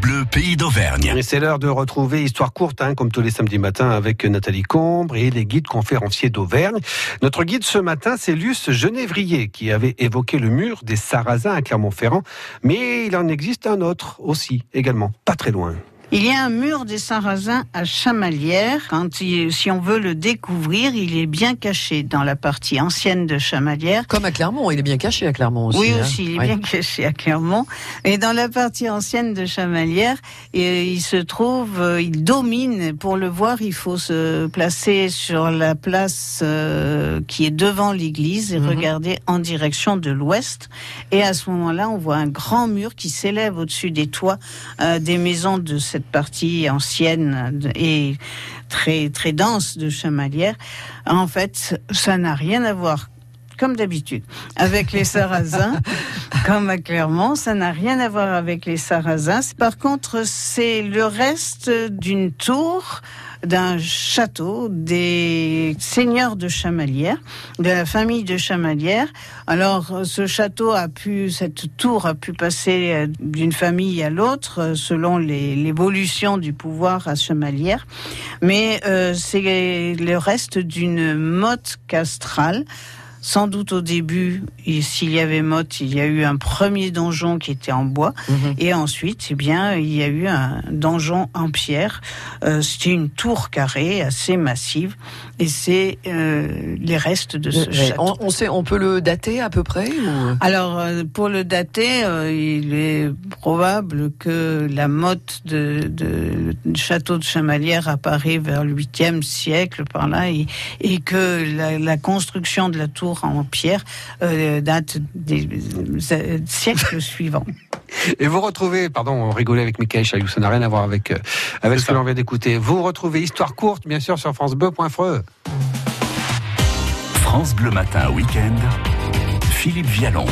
Bleu, pays d'Auvergne. Et c'est l'heure de retrouver Histoire courte, hein, comme tous les samedis matins, avec Nathalie Combre et les guides conférenciers d'Auvergne. Notre guide ce matin, c'est Luce Genévrier, qui avait évoqué le mur des Sarrasins à Clermont-Ferrand. Mais il en existe un autre aussi, également, pas très loin. Il y a un mur des Sarrasins à Chamalières. Quand si on veut le découvrir, il est bien caché dans la partie ancienne de Chamalières. Comme à Clermont, il est bien caché à Clermont aussi. Oui, hein. aussi, il est Ouais. bien caché à Clermont. Et dans la partie ancienne de Chamalières, et il se trouve, euh, il domine. Pour le voir, il faut se placer sur la place euh, qui est devant l'église et Mhm. regarder en direction de l'ouest. Et à ce moment-là, on voit un grand mur qui s'élève au-dessus des toits euh, des maisons de cette partie ancienne et très très dense de Chamalières. En fait, ça n'a rien à voir comme d'habitude, avec les Sarrasins, comme à Clermont, ça n'a rien à voir avec les Sarrasins. Par contre, c'est le reste d'une tour d'un château des seigneurs de Chamalières, de la famille de Chamalières. Alors, ce château a pu, cette tour a pu passer euh, d'une famille à l'autre euh, selon l'évolution du pouvoir à Chamalières. Mais euh, c'est le reste d'une motte castrale sans doute au début, s'il y avait motte, il y a eu un premier donjon qui était en bois, Mhm. et ensuite, eh bien, il y a eu un donjon en pierre. Euh, C'était une tour carrée assez massive, et c'est euh, les restes de ce château. On, on sait, on peut le dater à peu près ou... Alors, euh, pour le dater, euh, il est probable que la motte de, château de Chamalières apparaît vers le 8e siècle, par là, et, et que la, la construction de la tour en pierre euh, date des euh, siècles suivants. Et vous retrouvez, pardon, on rigolait avec Michael Chailloux, ça n'a rien à voir avec, euh, avec ce que l'on vient d'écouter. Vous retrouvez Histoire courte, bien sûr, sur francebleu.fr. France Bleu Matin Week-end. Philippe Vialon.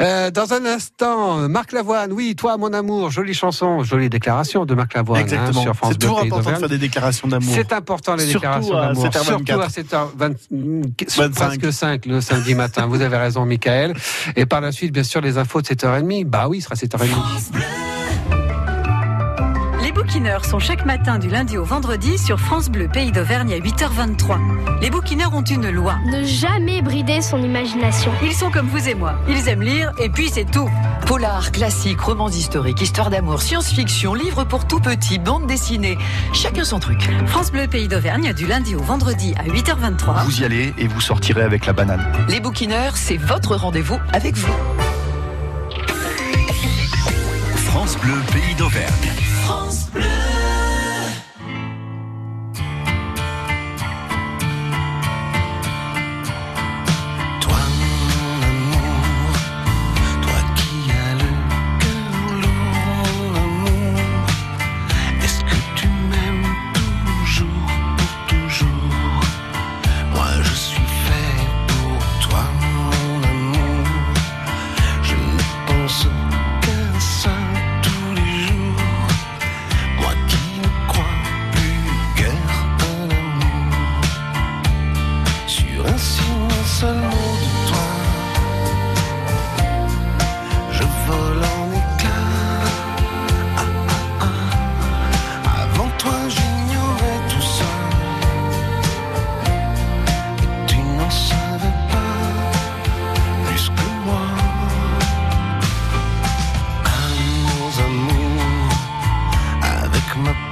Euh, dans un instant, Marc Lavoine, oui, toi, mon amour, jolie chanson, jolie déclaration de Marc Lavoine hein, sur France C'est Bleu toujours important de faire des déclarations d'amour. C'est important les Surtout déclarations d'amour. 7h24. Surtout à 7h20, 25. presque 5 le samedi matin. Vous avez raison, Michael. Et par la suite, bien sûr, les infos de 7h30. Bah oui, il sera 7h30. Les bouquineurs sont chaque matin du lundi au vendredi sur France Bleu Pays d'Auvergne à 8h23. Les bouquineurs ont une loi. Ne jamais brider son imagination. Ils sont comme vous et moi. Ils aiment lire et puis c'est tout. Polar, classique, romans historiques, histoire d'amour, science-fiction, livres pour tout petit, bande dessinée. Chacun son truc. France Bleu Pays d'Auvergne du lundi au vendredi à 8h23. Vous y allez et vous sortirez avec la banane. Les bouquineurs, c'est votre rendez-vous avec vous. France Bleu, pays d'Auvergne. Toi, avec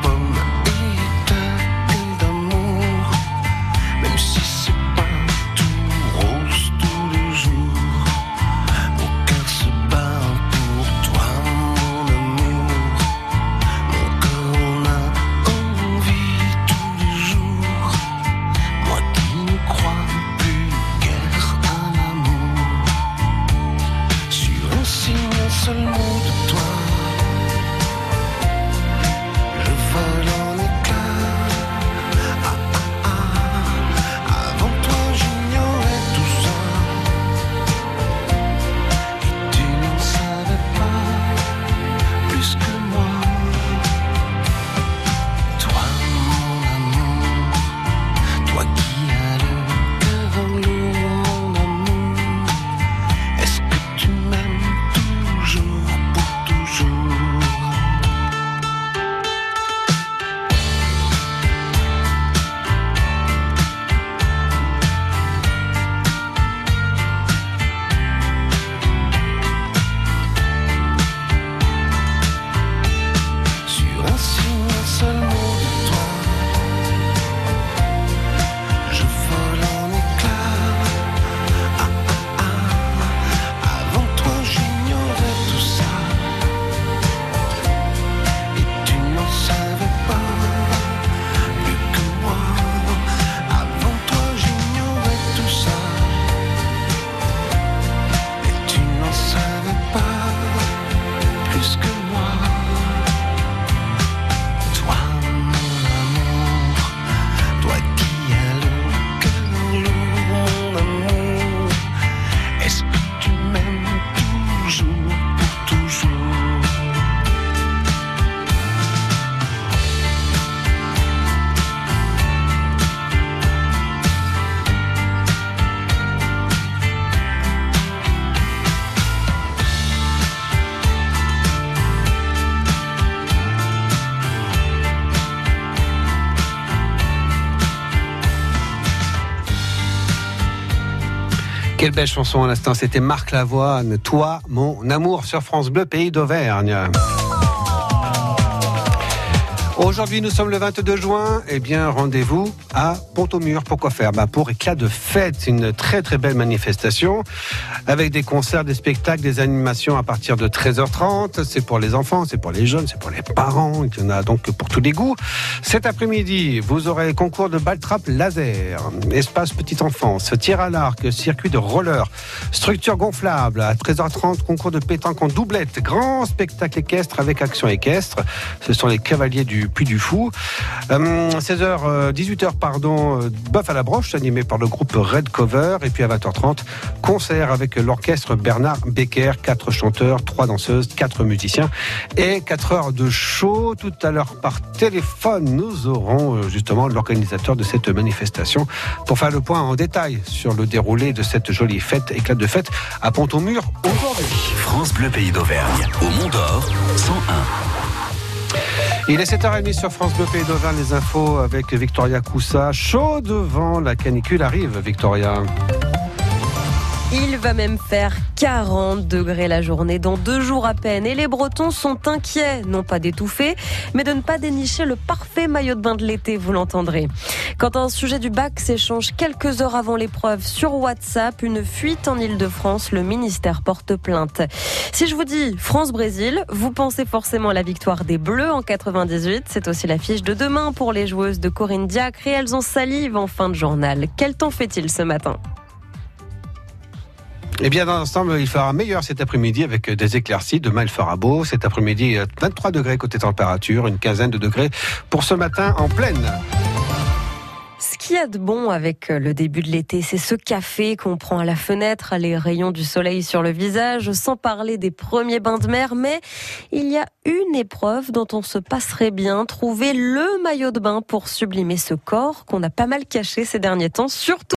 Quelle belle chanson à l'instant, c'était Marc Lavoine, Toi, mon amour sur France Bleu, pays d'Auvergne. Aujourd'hui, nous sommes le 22 juin. Eh bien, rendez-vous à Pont-au-Mur. Pourquoi faire? Bah, Pour éclat de fête, une très très belle manifestation avec des concerts, des spectacles, des animations à partir de 13h30. C'est pour les enfants, c'est pour les jeunes, c'est pour les parents. Il y en a donc pour tous les goûts. Cet après-midi, vous aurez concours de baltrap laser, espace petite enfance, tir à l'arc, circuit de roller, structure gonflable. À 13h30, concours de pétanque en doublette, grand spectacle équestre avec action équestre. Ce sont les cavaliers du Puy du Fou. Euh, 16h, 18h, pardon, euh, Bœuf à la broche, animé par le groupe Red Cover. Et puis à 20h30, concert avec l'orchestre Bernard Becker, quatre chanteurs, trois danseuses, quatre musiciens et 4 heures de show. Tout à l'heure par téléphone, nous aurons euh, justement l'organisateur de cette manifestation pour faire le point en détail sur le déroulé de cette jolie fête, éclat de fête à Pont-au-Mur aujourd'hui. France Bleu Pays d'Auvergne. Au Mont d'Or, 101. Il est 7h30 sur France Bleu Pays d'Auvergne, les infos avec Victoria Coussa. Chaud devant la canicule arrive, Victoria. Il va même faire 40 degrés la journée dans deux jours à peine. Et les Bretons sont inquiets, non pas d'étouffer, mais de ne pas dénicher le parfait maillot de bain de l'été, vous l'entendrez. Quand un sujet du bac s'échange quelques heures avant l'épreuve sur WhatsApp, une fuite en Ile-de-France, le ministère porte plainte. Si je vous dis France-Brésil, vous pensez forcément à la victoire des Bleus en 98. C'est aussi l'affiche de demain pour les joueuses de Corinne Diacre et elles ont salive en fin de journal. Quel temps fait-il ce matin? Eh bien, dans l'ensemble, il fera meilleur cet après-midi avec des éclaircies. Demain, il fera beau. Cet après-midi, 23 degrés côté température, une quinzaine de degrés pour ce matin en pleine. Ce qu'il y a de bon avec le début de l'été, c'est ce café qu'on prend à la fenêtre, les rayons du soleil sur le visage, sans parler des premiers bains de mer. Mais il y a une épreuve dont on se passerait bien, trouver le maillot de bain pour sublimer ce corps qu'on a pas mal caché ces derniers temps, surtout